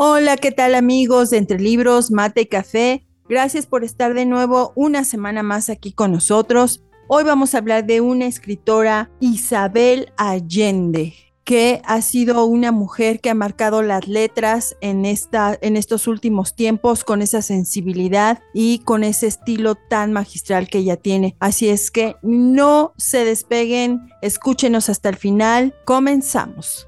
Hola, ¿qué tal amigos de Entre Libros, Mate y Café? Gracias por estar de nuevo una semana más aquí con nosotros. Hoy vamos a hablar de una escritora, Isabel Allende, que ha sido una mujer que ha marcado las letras en, esta, en estos últimos tiempos con esa sensibilidad y con ese estilo tan magistral que ella tiene. Así es que no se despeguen, escúchenos hasta el final. Comenzamos.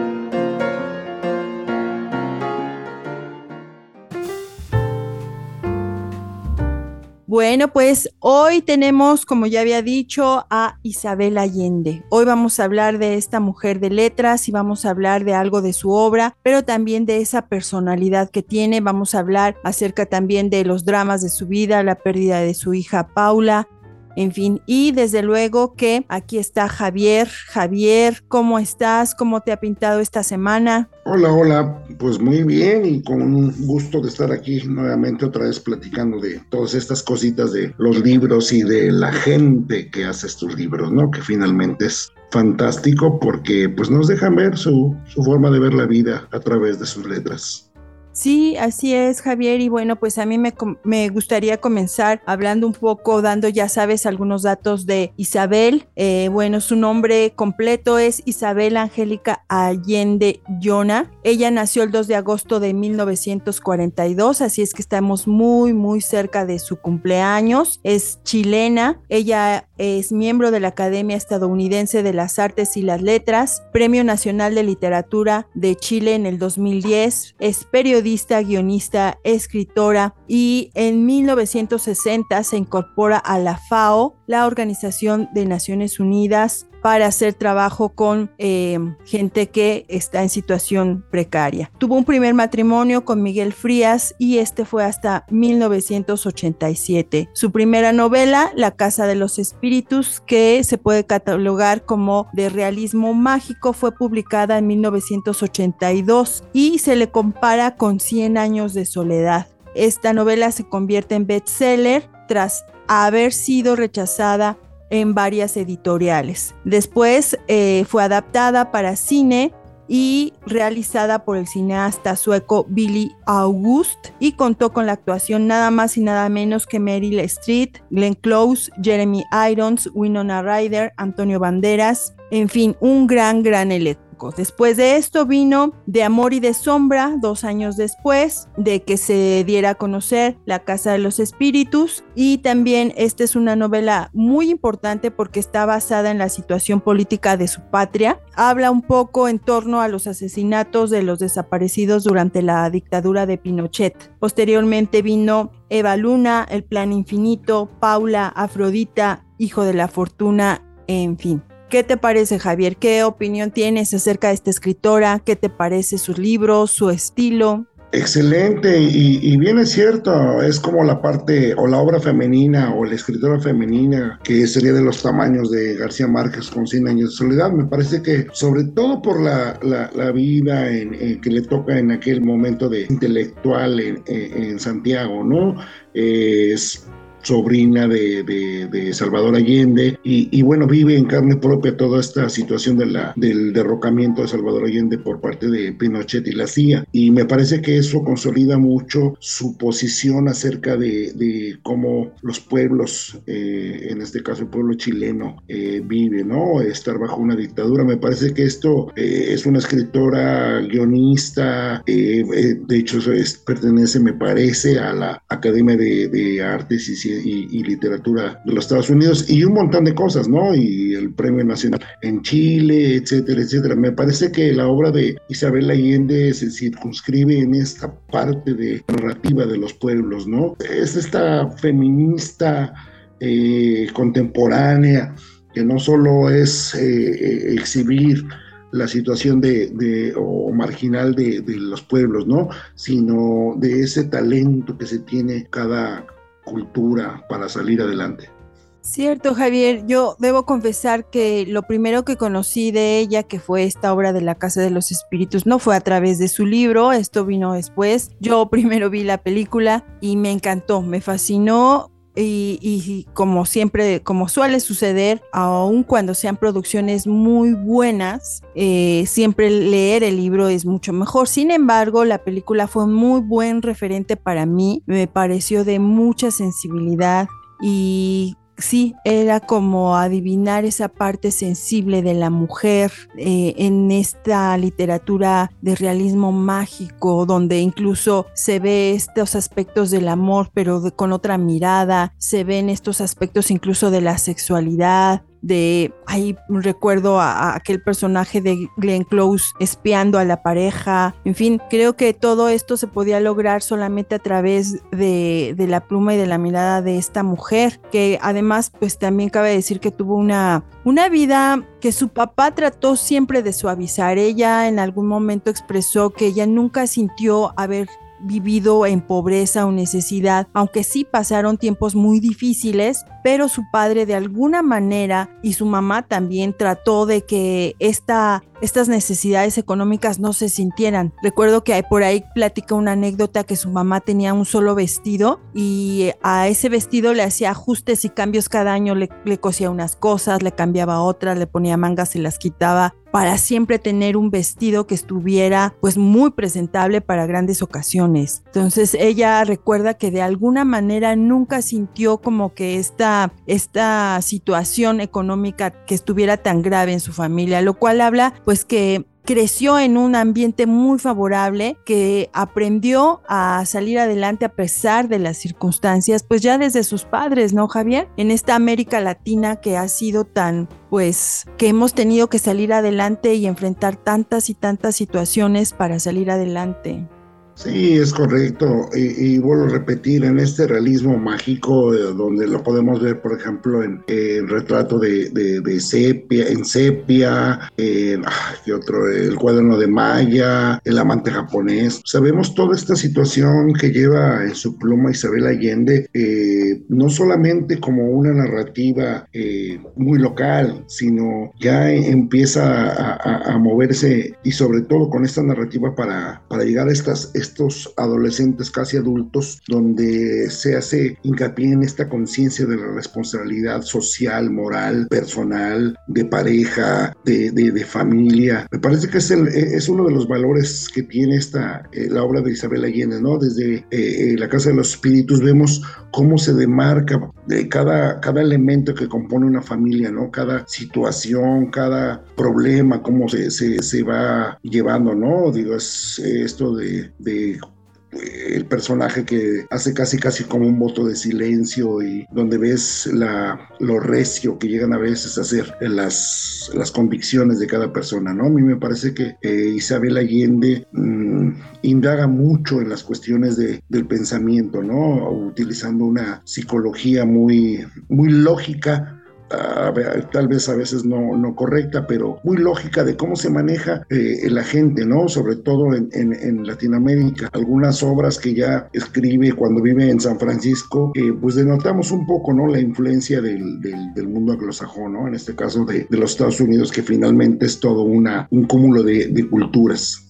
Bueno, pues hoy tenemos, como ya había dicho, a Isabel Allende. Hoy vamos a hablar de esta mujer de letras y vamos a hablar de algo de su obra, pero también de esa personalidad que tiene. Vamos a hablar acerca también de los dramas de su vida, la pérdida de su hija Paula, en fin, y desde luego que aquí está Javier. Javier, ¿cómo estás? ¿Cómo te ha pintado esta semana? Hola, hola, pues muy bien y con un gusto de estar aquí nuevamente otra vez platicando de todas estas cositas de los libros y de la gente que hace estos libros, ¿no? Que finalmente es fantástico porque pues nos dejan ver su, su forma de ver la vida a través de sus letras. Sí, así es, Javier. Y bueno, pues a mí me, gustaría comenzar hablando un poco, dando, ya sabes, algunos datos de Isabel. Eh, bueno, su nombre completo es Isabel Angélica Allende Yona. Ella nació el 2 de agosto de 1942, así es que estamos muy, muy cerca de su cumpleaños. Es chilena. Ella es miembro de la Academia Estadounidense de las Artes y las Letras, Premio Nacional de Literatura de Chile en el 2010. Es periodista guionista, escritora y en 1960 se incorpora a la FAO, la Organización de Naciones Unidas para hacer trabajo con eh, gente que está en situación precaria. Tuvo un primer matrimonio con Miguel Frías y este fue hasta 1987. Su primera novela, La Casa de los Espíritus, que se puede catalogar como de realismo mágico, fue publicada en 1982 y se le compara con 100 años de soledad. Esta novela se convierte en bestseller tras haber sido rechazada en varias editoriales. Después eh, fue adaptada para cine y realizada por el cineasta sueco Billy August y contó con la actuación nada más y nada menos que Meryl Streep, Glenn Close, Jeremy Irons, Winona Ryder, Antonio Banderas, en fin, un gran, gran elenco. Después de esto vino De Amor y de Sombra, dos años después de que se diera a conocer La Casa de los Espíritus. Y también esta es una novela muy importante porque está basada en la situación política de su patria. Habla un poco en torno a los asesinatos de los desaparecidos durante la dictadura de Pinochet. Posteriormente vino Eva Luna, El Plan Infinito, Paula, Afrodita, Hijo de la Fortuna, en fin. ¿Qué te parece, Javier? ¿Qué opinión tienes acerca de esta escritora? ¿Qué te parece sus libros, su estilo? Excelente, y, bien es cierto, es como la parte o la obra femenina o la escritora femenina que sería de los tamaños de García Márquez con 100 años de soledad. Me parece que sobre todo por la, vida en, que le toca en aquel momento de intelectual en, Santiago, ¿no? es sobrina de, Salvador Allende, y, bueno, vive en carne propia toda esta situación del derrocamiento de Salvador Allende por parte de Pinochet y la CIA. Y me parece que eso consolida mucho su posición acerca de, cómo los pueblos, eh, en este caso el pueblo chileno, eh, vive, ¿no? Estar bajo una dictadura. Me parece que esto eh, es una escritora guionista, de hecho pertenece, me parece, a la Academia de, de Artes y Ciencias y, literatura de los Estados Unidos y un montón de cosas, ¿no? Y el Premio Nacional en Chile, etcétera, etcétera. Me parece que la obra de Isabel Allende se circunscribe en esta parte de narrativa de los pueblos, ¿no? Es esta feminista eh, contemporánea que no solo es eh, exhibir la situación de, o marginal de, de los pueblos, ¿no? Sino de ese talento que se tiene cada cultura para salir adelante. Cierto, Javier. Yo debo confesar que lo primero que conocí de ella, que fue esta obra de la Casa de los Espíritus, no fue a través de su libro, esto vino después. Yo primero vi la película y me encantó, me fascinó. Y, como siempre, como suele suceder, aun cuando sean producciones muy buenas, eh, siempre leer el libro es mucho mejor. Sin embargo, la película fue muy buen referente para mí, me pareció de mucha sensibilidad y sí, era como adivinar esa parte sensible de la mujer eh, en esta literatura de realismo mágico, donde incluso se ve estos aspectos del amor, pero con otra mirada, se ven estos aspectos incluso de la sexualidad, de ahí recuerdo a, aquel personaje de Glenn Close espiando a la pareja. En fin, creo que todo esto se podía lograr solamente a través de, de, la pluma y de la mirada de esta mujer, que además, pues también cabe decir que tuvo una, una vida que su papá trató siempre de suavizar. Ella en algún momento expresó que ella nunca sintió haber vivido en pobreza o necesidad, aunque sí pasaron tiempos muy difíciles, pero su padre de alguna manera y su mamá también trató de que esta, estas necesidades económicas no se sintieran. Recuerdo que por ahí platica una anécdota que su mamá tenía un solo vestido y a ese vestido le hacía ajustes y cambios cada año, le, le cosía unas cosas, le cambiaba otras, le ponía mangas y las quitaba para siempre tener un vestido que estuviera pues muy presentable para grandes ocasiones. Entonces ella recuerda que de alguna manera nunca sintió como que esta, esta situación económica que estuviera tan grave en su familia, lo cual habla pues que creció en un ambiente muy favorable, que aprendió a salir adelante a pesar de las circunstancias, pues ya desde sus padres, ¿no, Javier? En esta América Latina que ha sido tan, pues, que hemos tenido que salir adelante y enfrentar tantas y tantas situaciones para salir adelante. Sí, es correcto. Y, vuelvo a repetir, en este realismo mágico, eh, donde lo podemos ver, por ejemplo, en el retrato de, de, sepia, en sepia, en, otro? El cuaderno de Maya, el amante japonés. Sabemos toda esta situación que lleva en su pluma Isabel Allende, eh, no solamente como una narrativa eh, muy local, sino ya empieza a, a, moverse y sobre todo con esta narrativa para, para llegar a estas estos adolescentes casi adultos, donde se hace hincapié en esta conciencia de la responsabilidad social, moral, personal, de pareja, de, de, familia. Me parece que es, el, es uno de los valores que tiene esta, eh, la obra de Isabel Allende, ¿no? Desde eh, eh, La Casa de los Espíritus vemos cómo se demarca de cada, cada elemento que compone una familia, ¿no? Cada situación, cada problema, cómo se, se, se va llevando, ¿no? Digo, es esto de eh, el personaje que hace casi casi como un voto de silencio y donde ves la, lo recio que llegan a veces a ser las, las convicciones de cada persona, ¿no? A mí me parece que eh, Isabel Allende mm, indaga mucho en las cuestiones de, del pensamiento, ¿no? Utilizando una psicología muy, muy lógica tal vez a veces no, no, correcta, pero muy lógica de cómo se maneja eh, la gente, ¿no? Sobre todo en, en, Latinoamérica. Algunas obras que ya escribe cuando vive en San Francisco, eh, pues denotamos un poco, ¿no? La influencia del, del, mundo anglosajón, ¿no? En este caso de, de, los Estados Unidos, que finalmente es todo una, un cúmulo de, culturas.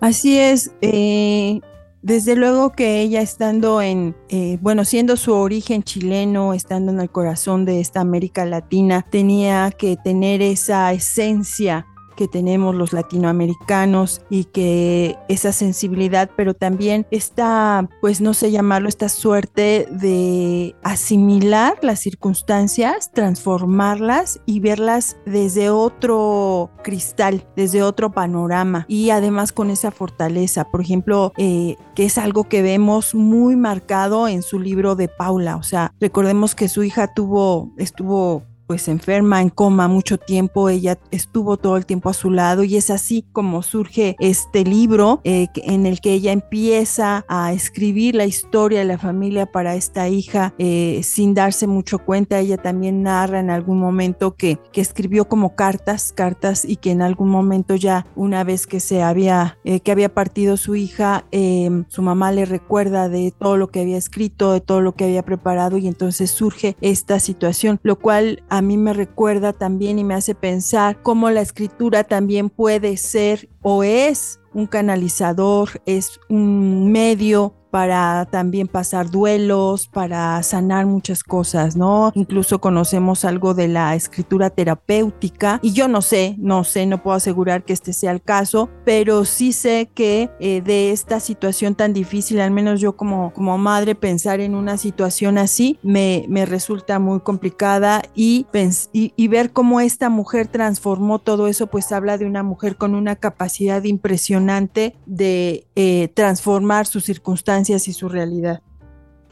Así es. Eh, desde luego que ella estando en, eh, bueno, siendo su origen chileno, estando en el corazón de esta América Latina, tenía que tener esa esencia que tenemos los latinoamericanos y que esa sensibilidad, pero también esta, pues no sé llamarlo, esta suerte de asimilar las circunstancias, transformarlas y verlas desde otro cristal, desde otro panorama. Y además con esa fortaleza, por ejemplo, eh, que es algo que vemos muy marcado en su libro de Paula, o sea, recordemos que su hija tuvo, estuvo pues enferma, en coma mucho tiempo, ella estuvo todo el tiempo a su lado y es así como surge este libro eh, en el que ella empieza a escribir la historia de la familia para esta hija eh, sin darse mucho cuenta. Ella también narra en algún momento que, que escribió como cartas, cartas y que en algún momento ya una vez que se había, eh, que había partido su hija, em, su mamá le recuerda de todo lo que había escrito, de todo lo que había preparado y entonces surge esta situación, lo cual a mí me recuerda también y me hace pensar cómo la escritura también puede ser o es un canalizador, es un medio para también pasar duelos, para sanar muchas cosas, ¿no? Incluso conocemos algo de la escritura terapéutica y yo no sé, no sé, no puedo asegurar que este sea el caso, pero sí sé que eh, de esta situación tan difícil, al menos yo como, como madre, pensar en una situación así me, me resulta muy complicada y, y, y ver cómo esta mujer transformó todo eso, pues habla de una mujer con una capacidad impresionante de eh, transformar sus circunstancias y su realidad.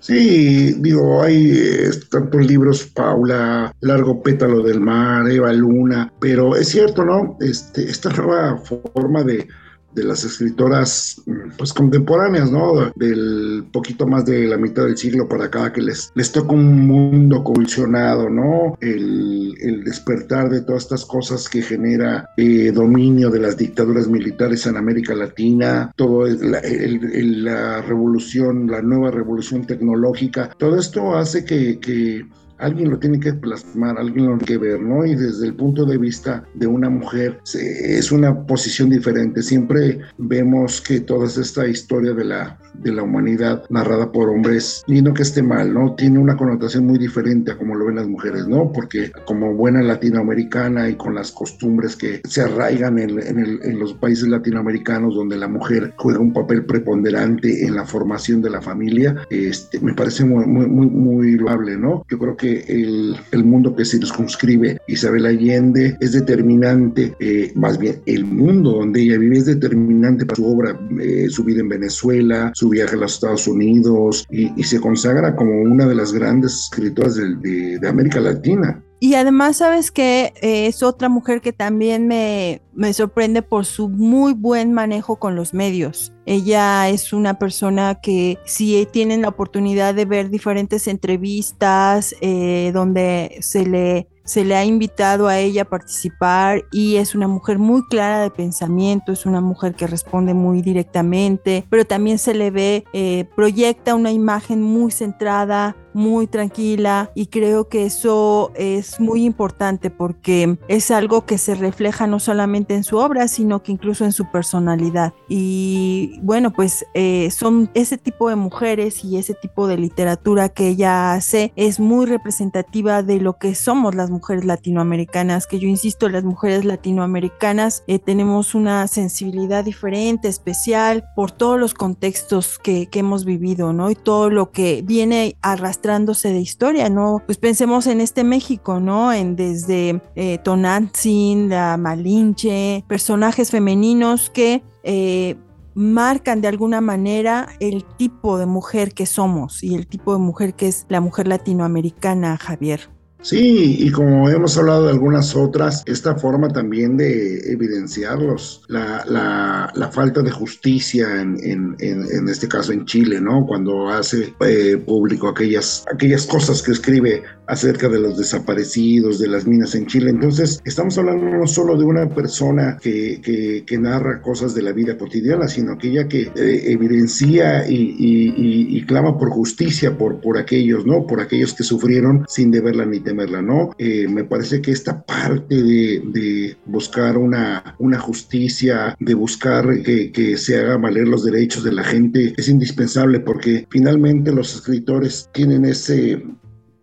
Sí, digo, hay eh, tantos libros, Paula, Largo Pétalo del Mar, Eva Luna, pero es cierto, ¿no? Este, esta nueva forma de, de las escritoras pues contemporáneas, ¿no? Del poquito más de la mitad del siglo para acá que les, les toca un mundo convulsionado, ¿no? El, el despertar de todas estas cosas que genera eh, dominio de las dictaduras militares en América Latina, todo la, la revolución, la nueva revolución tecnológica, todo esto hace que alguien lo tiene que plasmar, alguien lo tiene que ver, ¿no? Y desde el punto de vista de una mujer es una posición diferente. Siempre vemos que toda esta historia de la, de la humanidad narrada por hombres, y no que esté mal, ¿no? Tiene una connotación muy diferente a como lo ven las mujeres, ¿no? Porque como buena latinoamericana y con las costumbres que se arraigan en, en, los países latinoamericanos donde la mujer juega un papel preponderante en la formación de la familia, este, me parece muy, muy, muy, muy loable, ¿no? Yo creo que el, mundo que circunscribe Isabel Allende es determinante, eh, más bien el mundo donde ella vive es determinante para su obra, eh, su vida en Venezuela, su viaje a los Estados Unidos y, se consagra como una de las grandes escritoras de, de América Latina. Y además, sabes que eh, es otra mujer que también me, me, sorprende por su muy buen manejo con los medios. Ella es una persona que si tienen la oportunidad de ver diferentes entrevistas eh, donde se le se le ha invitado a ella a participar y es una mujer muy clara de pensamiento, es una mujer que responde muy directamente, pero también se le ve, eh, proyecta una imagen muy centrada, muy tranquila y creo que eso es muy importante porque es algo que se refleja no solamente en su obra, sino que incluso en su personalidad. Y bueno, pues eh, son ese tipo de mujeres y ese tipo de literatura que ella hace es muy representativa de lo que somos las mujeres latinoamericanas, que yo insisto, las mujeres latinoamericanas eh, tenemos una sensibilidad diferente, especial, por todos los contextos que, que hemos vivido, ¿no? Y todo lo que viene arrastrando de historia, ¿no? Pues pensemos en este México, ¿no? En desde eh, Tonantzin, la Malinche, personajes femeninos que eh, marcan de alguna manera el tipo de mujer que somos y el tipo de mujer que es la mujer latinoamericana, Javier. Sí, y como hemos hablado de algunas otras, esta forma también de evidenciarlos, la, la, la falta de justicia en, en, en, este caso en Chile, ¿no? Cuando hace eh, público aquellas, aquellas cosas que escribe acerca de los desaparecidos, de las minas en Chile. Entonces, estamos hablando no solo de una persona que, que, narra cosas de la vida cotidiana, sino aquella que eh, evidencia y, clama por justicia por, por aquellos, ¿no? Por aquellos que sufrieron sin deberla ni temer ¿no? Eh, me parece que esta parte de, buscar una, una, justicia, de buscar que, que, se haga valer los derechos de la gente es indispensable porque finalmente los escritores tienen ese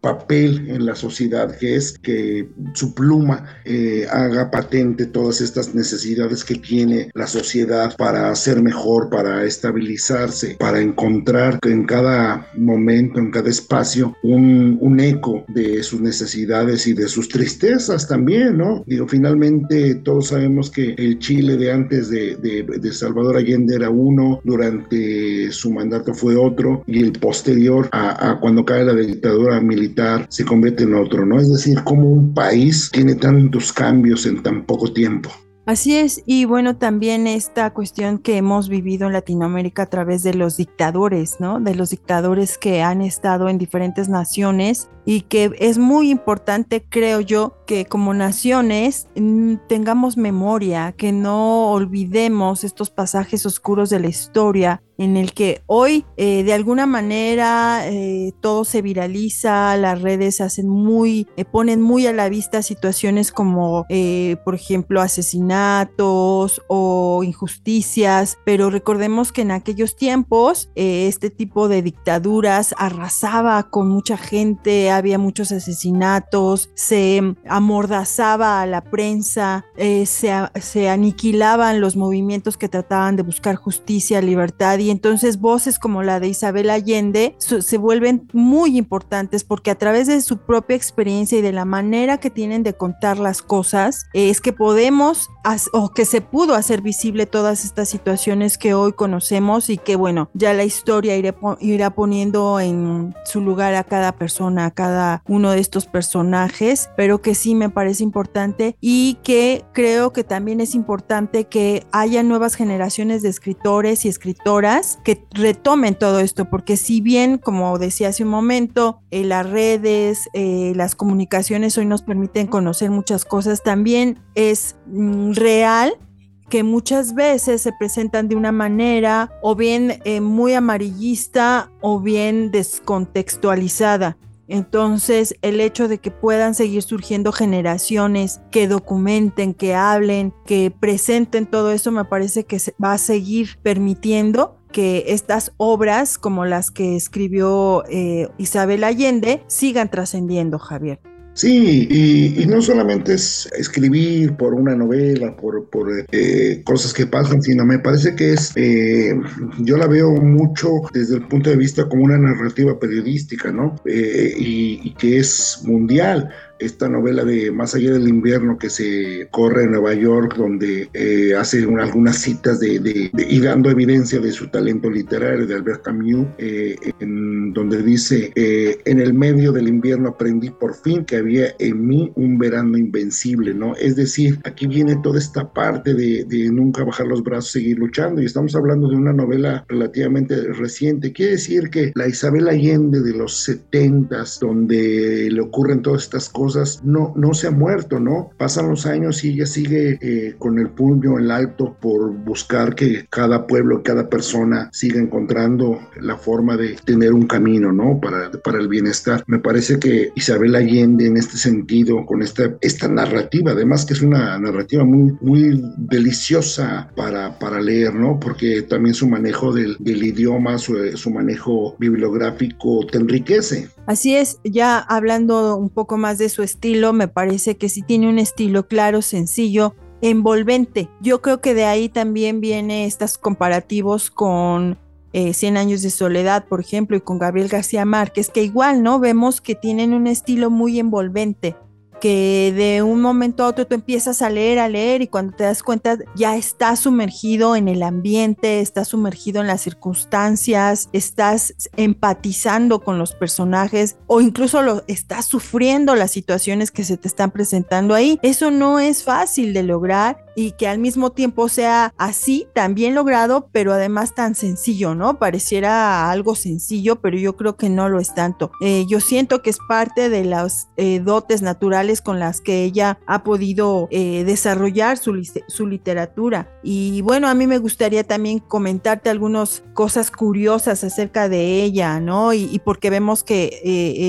papel en la sociedad, que es que su pluma eh, haga patente todas estas necesidades que tiene la sociedad para ser mejor, para estabilizarse, para encontrar en cada momento, en cada espacio, un, un eco de sus necesidades y de sus tristezas también, ¿no? Digo, finalmente todos sabemos que el Chile de antes de, de, de Salvador Allende era uno, durante su mandato fue otro, y el posterior a, a cuando cae la dictadura militar se convierte en otro, ¿no? Es decir, cómo un país tiene tantos cambios en tan poco tiempo. Así es, y bueno, también esta cuestión que hemos vivido en Latinoamérica a través de los dictadores, ¿no? De los dictadores que han estado en diferentes naciones y que es muy importante, creo yo, que como naciones mm, tengamos memoria, que no olvidemos estos pasajes oscuros de la historia en el que hoy eh, de alguna manera eh, todo se viraliza, las redes hacen muy, eh, ponen muy a la vista situaciones como, por ejemplo, asesinatos o injusticias, pero recordemos que en aquellos tiempos este tipo de dictaduras arrasaba con mucha gente, había muchos asesinatos, se amordazaba a la prensa, eh, se, aniquilaban los movimientos que trataban de buscar justicia, libertad y entonces voces como la de Isabel Allende se vuelven muy importantes porque a través de su propia experiencia y de la manera que tienen de contar las cosas es que podemos o que se pudo hacer visible todas estas situaciones que hoy conocemos y que bueno, ya la historia irá poniendo en su lugar a cada persona, a cada uno de estos personajes, pero que sí me parece importante y que creo que también es importante que haya nuevas generaciones de escritores y escritoras que retomen todo esto, porque si bien, como decía hace un momento, eh, las redes, eh, las comunicaciones hoy nos permiten conocer muchas cosas, también es mm, real que muchas veces se presentan de una manera o bien eh, muy amarillista o bien descontextualizada. Entonces, el hecho de que puedan seguir surgiendo generaciones que documenten, que hablen, que presenten todo eso, me parece que va a seguir permitiendo que estas obras, como las que escribió eh, Isabel Allende, sigan trascendiendo, Javier. Sí, y, no solamente es escribir por una novela, por, eh, cosas que pasan, sino me parece que es, eh, yo la veo mucho desde el punto de vista como una narrativa periodística, ¿no? Eh, y, que es mundial esta novela de Más allá del invierno que se corre en Nueva York, donde eh, hace algunas citas de, y dando evidencia de su talento literario de Albert Camus, eh, en donde dice, eh, en el medio del invierno aprendí por fin que había en mí un verano invencible, ¿no? Es decir, aquí viene toda esta parte de, de nunca bajar los brazos, seguir luchando, y estamos hablando de una novela relativamente reciente. Quiere decir que la Isabel Allende de los 70 donde le ocurren todas estas cosas, no, no se ha muerto, ¿no? Pasan los años y ella sigue eh, con el puño en alto por buscar que cada pueblo, cada persona siga encontrando la forma de tener un camino, ¿no? Para, para el bienestar. Me parece que Isabel Allende en este sentido, con esta, esta narrativa, además que es una narrativa muy, muy deliciosa para, para leer, ¿no? Porque también su manejo del, del idioma, su, su manejo bibliográfico te enriquece. Así es, ya hablando un poco más de su estilo, me parece que sí tiene un estilo claro, sencillo, envolvente. Yo creo que de ahí también viene estos comparativos con eh, Cien años de soledad, por ejemplo, y con Gabriel García Márquez, que igual, ¿no? Vemos que tienen un estilo muy envolvente que de un momento a otro tú empiezas a leer, a leer y cuando te das cuenta ya estás sumergido en el ambiente, estás sumergido en las circunstancias, estás empatizando con los personajes o incluso lo, estás sufriendo las situaciones que se te están presentando ahí. Eso no es fácil de lograr y que al mismo tiempo sea así, tan bien logrado, pero además tan sencillo, ¿no? Pareciera algo sencillo, pero yo creo que no lo es tanto. Eh, yo siento que es parte de las eh, dotes naturales con las que ella ha podido eh, desarrollar su, su literatura. Y bueno, a mí me gustaría también comentarte algunas cosas curiosas acerca de ella, ¿no? Y, y porque vemos que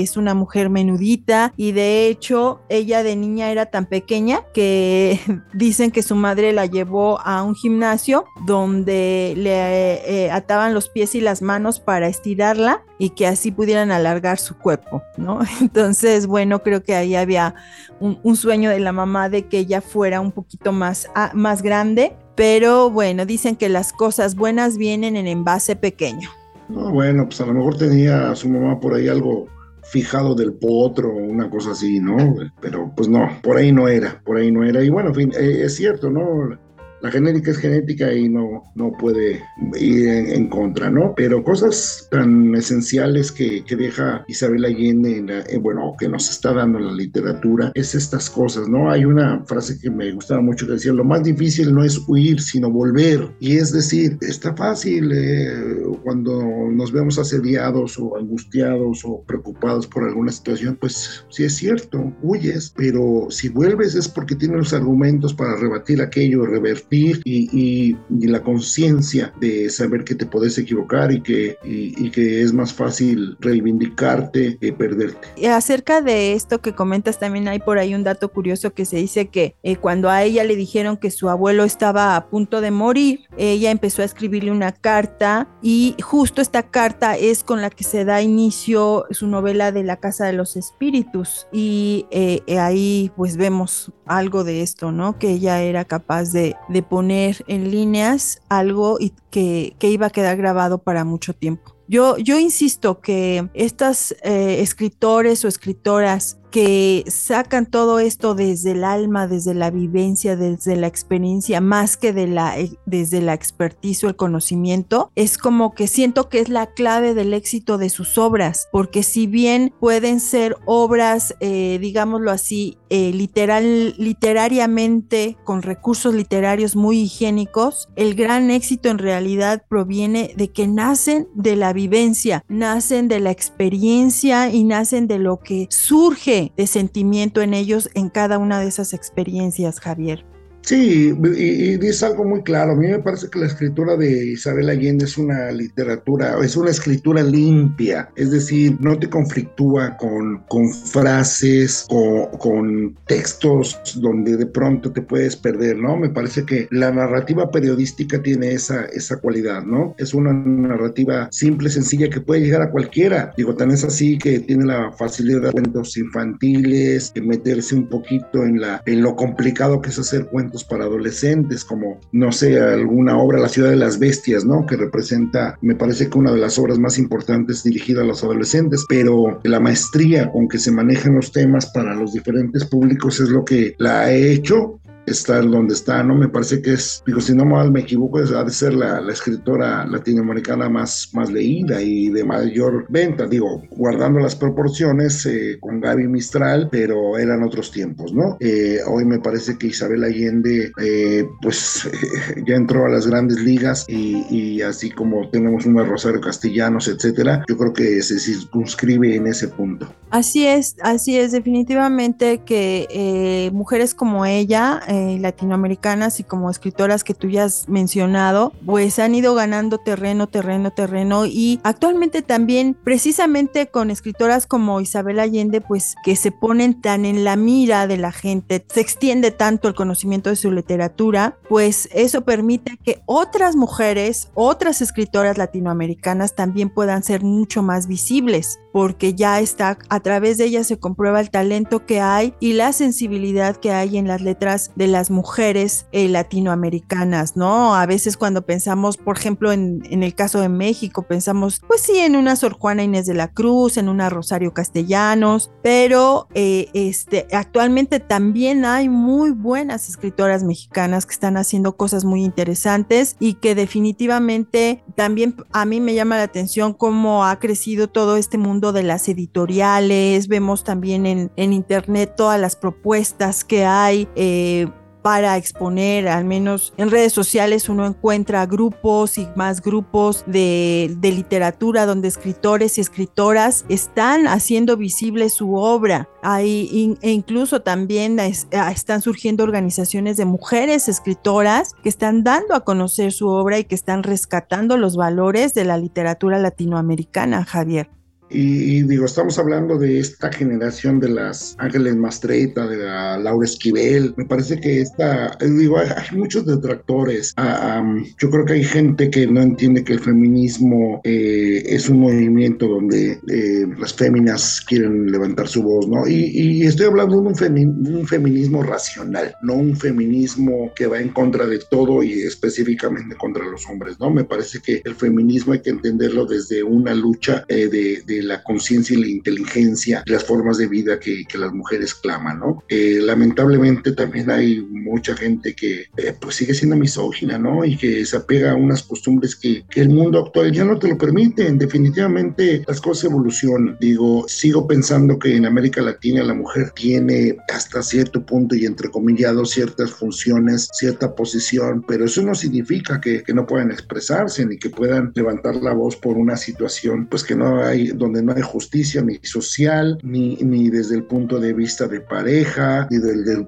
es una mujer menudita y de hecho ella de niña era tan pequeña que dicen que su madre la llevó a un gimnasio donde le eh, ataban los pies y las manos para estirarla y que así pudieran alargar su cuerpo, ¿no? Entonces, bueno, creo que ahí había un, sueño de la mamá de que ella fuera un poquito más, ah, más grande, pero bueno, dicen que las cosas buenas vienen en envase pequeño. bueno, pues a lo mejor tenía a su mamá por ahí algo fijado del potro, una cosa así, ¿no? Pero pues no, por ahí no era, por ahí no era. Y bueno, en fin, eh, es cierto, ¿no? La genética es genética y no, no puede ir en, contra, ¿no? Pero cosas tan esenciales que, que deja Isabel Allende, en eh, bueno, que nos está dando la literatura, es estas cosas, ¿no? Hay una frase que me gustaba mucho que decía, lo más difícil no es huir, sino volver. Y es decir, está fácil eh, cuando nos vemos asediados o angustiados o preocupados por alguna situación, pues sí es cierto, huyes, pero si vuelves es porque tienes los argumentos para rebatir aquello, revertir y, la conciencia de saber que te puedes equivocar y que, y, que es más fácil reivindicarte que perderte. Y acerca de esto que comentas, también hay por ahí un dato curioso que se dice que eh, cuando a ella le dijeron que su abuelo estaba a punto de morir, ella empezó a escribirle una carta y justo esta carta es con la que se da inicio su novela de la Casa de los Espíritus y eh, ahí pues vemos algo de esto, ¿no? Que ella era capaz de, poner en líneas algo y que, que iba a quedar grabado para mucho tiempo. Yo, yo insisto que estas eh, escritores o escritoras que sacan todo esto desde el alma, desde la vivencia, desde la experiencia, más que de la, eh, desde la expertise o el conocimiento, es como que siento que es la clave del éxito de sus obras, porque si bien pueden ser obras, eh, digámoslo así, eh, literal, literariamente, con recursos literarios muy higiénicos, el gran éxito en realidad proviene de que nacen de la vivencia, nacen de la experiencia y nacen de lo que surge de sentimiento en ellos en cada una de esas experiencias, Javier. Sí, y, dice algo muy claro. A mí me parece que la escritura de Isabel Allende es una literatura, es una escritura limpia, es decir, no te conflictúa con, con frases, o con textos donde de pronto te puedes perder, ¿no? Me parece que la narrativa periodística tiene esa, esa cualidad, ¿no? Es una narrativa simple, sencilla, que puede llegar a cualquiera. Digo, tan es así que tiene la facilidad de cuentos infantiles, de meterse un poquito en, la, en lo complicado que es hacer cuentos para adolescentes, como, no sé, alguna obra, La ciudad de las bestias, ¿no? Que representa, me parece que una de las obras más importantes dirigida a los adolescentes, pero la maestría con que se manejan los temas para los diferentes públicos es lo que la ha hecho estar donde está, ¿no? Me parece que es, digo, si no mal me equivoco, ha de ser la, la, escritora latinoamericana más, más leída y de mayor venta, digo, guardando las proporciones eh, con Gaby Mistral, pero eran otros tiempos, ¿no? Eh, hoy me parece que Isabel Allende, eh, pues ya entró a las grandes ligas y, y, así como tenemos un Rosario Castellanos, etcétera, yo creo que se circunscribe en ese punto. Así es, así es, definitivamente que mujeres como ella, eh, latinoamericanas y como escritoras que tú ya has mencionado, pues han ido ganando terreno, terreno, terreno. Y actualmente también precisamente con escritoras como Isabel Allende, pues que se ponen tan en la mira de la gente, se extiende tanto el conocimiento de su literatura, pues eso permite que otras mujeres, otras escritoras latinoamericanas también puedan ser mucho más visibles, porque ya está, a través de ellas se comprueba el talento que hay y la sensibilidad que hay en las letras de las mujeres eh, latinoamericanas, ¿no? A veces cuando pensamos, por ejemplo, en, el caso de México, pensamos, pues sí, en una Sor Juana Inés de la Cruz, en una Rosario Castellanos, pero eh, este, actualmente también hay muy buenas escritoras mexicanas que están haciendo cosas muy interesantes y que definitivamente también a mí me llama la atención cómo ha crecido todo este mundo de las editoriales, vemos también en, en internet todas las propuestas que hay. Eh, para exponer, al menos en redes sociales uno encuentra grupos y más grupos de, literatura donde escritores y escritoras están haciendo visible su obra. Hay, e incluso también ah, están surgiendo organizaciones de mujeres escritoras que están dando a conocer su obra y que están rescatando los valores de la literatura latinoamericana, Javier. Y, digo, estamos hablando de esta generación de las Ángeles Mastreta, de la Laura Esquivel. Me parece que esta, digo, hay, muchos detractores. Ah, yo creo que hay gente que no entiende que el feminismo eh, es un movimiento donde eh, las féminas quieren levantar su voz, ¿no? Y, estoy hablando de un, un, feminismo racional, no un feminismo que va en contra de todo y específicamente contra los hombres, ¿no? Me parece que el feminismo hay que entenderlo desde una lucha eh, de la conciencia y la inteligencia, las formas de vida que, que las mujeres claman, ¿no? Eh, lamentablemente también hay mucha gente que eh, pues sigue siendo misógina, ¿no? Y que se apega a unas costumbres que, que el mundo actual ya no te lo permiten. Definitivamente las cosas evolucionan. Digo, sigo pensando que en América Latina la mujer tiene hasta cierto punto y entre comillado ciertas funciones, cierta posición, pero eso no significa que, que no puedan expresarse ni que puedan levantar la voz por una situación pues que no hay, donde no hay justicia ni social, ni, ni desde el punto de vista de pareja, ni del,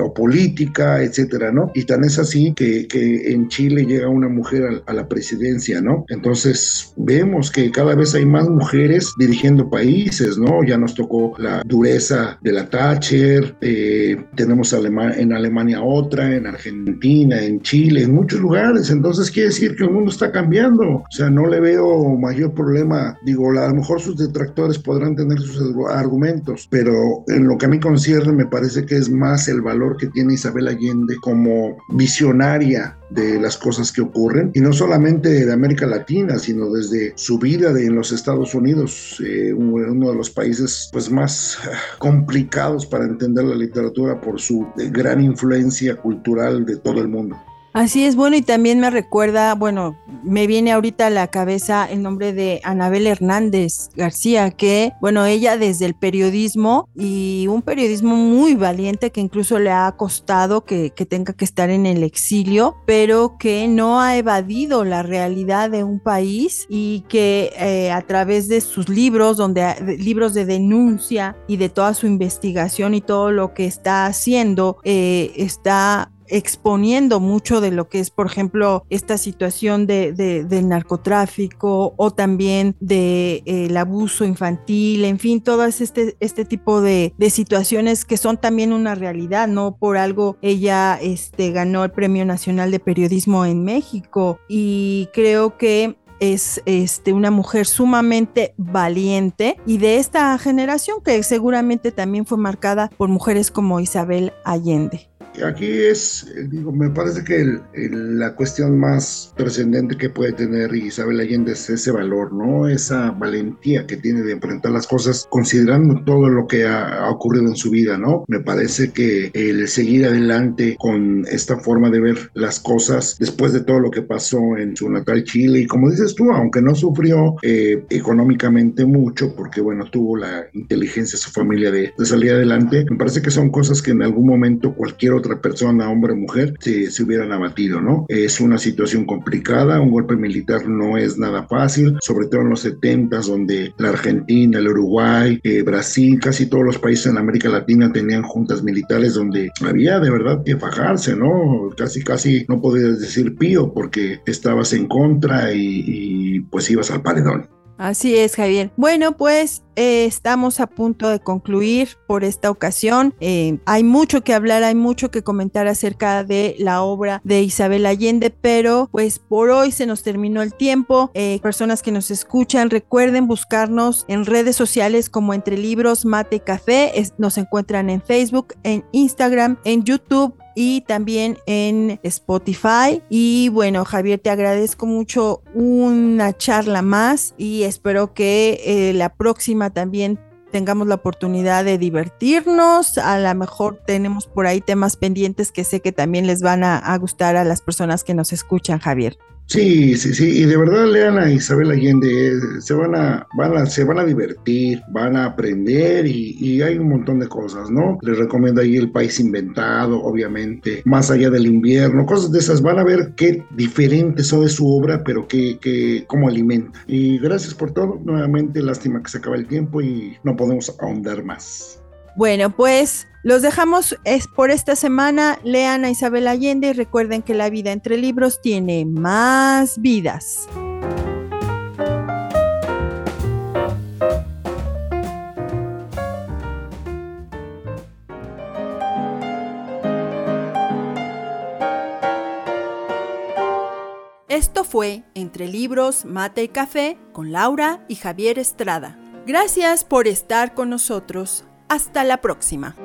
o política, etcétera, ¿no? Y tan es así que, que en Chile llega una mujer a, a la presidencia, ¿no? Entonces vemos que cada vez hay más mujeres dirigiendo países, ¿no? Ya nos tocó la dureza de la Thatcher, eh, tenemos en Alemania otra, en Argentina, en Chile, en muchos lugares. Entonces quiere decir que el mundo está cambiando. O sea, no le veo mayor problema. Digo, a lo mejor sus detractores podrán tener sus argumentos, pero en lo que a mí concierne me parece que es más el valor que tiene Isabel Allende como visionaria de las cosas que ocurren, y no solamente de América Latina, sino desde su vida de, en los Estados Unidos, eh, uno de los países pues, más ah, complicados para entender la literatura por su eh, gran influencia cultural de todo el mundo. Así es, bueno, y también me recuerda, bueno, me viene ahorita a la cabeza el nombre de Anabel Hernández García, que, bueno, ella desde el periodismo y un periodismo muy valiente que incluso le ha costado que, tenga que estar en el exilio, pero que no ha evadido la realidad de un país y que eh, a través de sus libros, donde libros de denuncia y de toda su investigación y todo lo que está haciendo, eh, está exponiendo mucho de lo que es, por ejemplo, esta situación de, del narcotráfico o también del de, abuso infantil, en fin, todas este, este tipo de, de, situaciones que son también una realidad, ¿no? Por algo ella este, ganó el Premio Nacional de Periodismo en México y creo que es este, una mujer sumamente valiente y de esta generación que seguramente también fue marcada por mujeres como Isabel Allende aquí es, digo, me parece que la cuestión más trascendente que puede tener Isabel Allende es ese valor, ¿no? Esa valentía que tiene de enfrentar las cosas considerando todo lo que ha, ocurrido en su vida, ¿no? Me parece que el seguir adelante con esta forma de ver las cosas después de todo lo que pasó en su natal Chile y como dices tú, aunque no sufrió eh, económicamente mucho, porque bueno, tuvo la inteligencia su familia de, de salir adelante, me parece que son cosas que en algún momento cualquier otro persona, hombre o mujer, se, se hubieran abatido, ¿no? Es una situación complicada, un golpe militar no es nada fácil, sobre todo en los 70 donde la Argentina, el Uruguay, eh, Brasil, casi todos los países en América Latina tenían juntas militares donde había de verdad que fajarse, ¿no? Casi, casi no podías decir pío porque estabas en contra y, y pues ibas al paredón. Así es, Javier. Bueno, pues eh, estamos a punto de concluir por esta ocasión. Eh, hay mucho que hablar, hay mucho que comentar acerca de la obra de Isabel Allende, pero pues por hoy se nos terminó el tiempo. Eh, personas que nos escuchan, recuerden buscarnos en redes sociales como Entre Libros, Mate Café. nos encuentran en Facebook, en Instagram, en YouTube y también en Spotify. Y bueno, Javier, te agradezco mucho una charla más y espero que eh, la próxima también tengamos la oportunidad de divertirnos. A lo mejor tenemos por ahí temas pendientes que sé que también les van a gustar a las personas que nos escuchan, Javier. Sí, sí, sí, y de verdad lean a Isabel Allende, eh, se van a, van a, se van a divertir, van a aprender y, hay un montón de cosas, ¿no? Les recomiendo ahí El País Inventado, obviamente, Más allá del invierno, cosas de esas, van a ver qué diferente son de su obra, pero qué, qué, cómo alimenta. Y gracias por todo, nuevamente, lástima que se acaba el tiempo y no podemos ahondar más. Bueno, pues los dejamos es por esta semana. Lean a Isabel Allende y recuerden que la vida entre libros tiene más vidas. Esto fue Entre Libros, Mate y Café con Laura y Javier Estrada. Gracias por estar con nosotros. Hasta la próxima.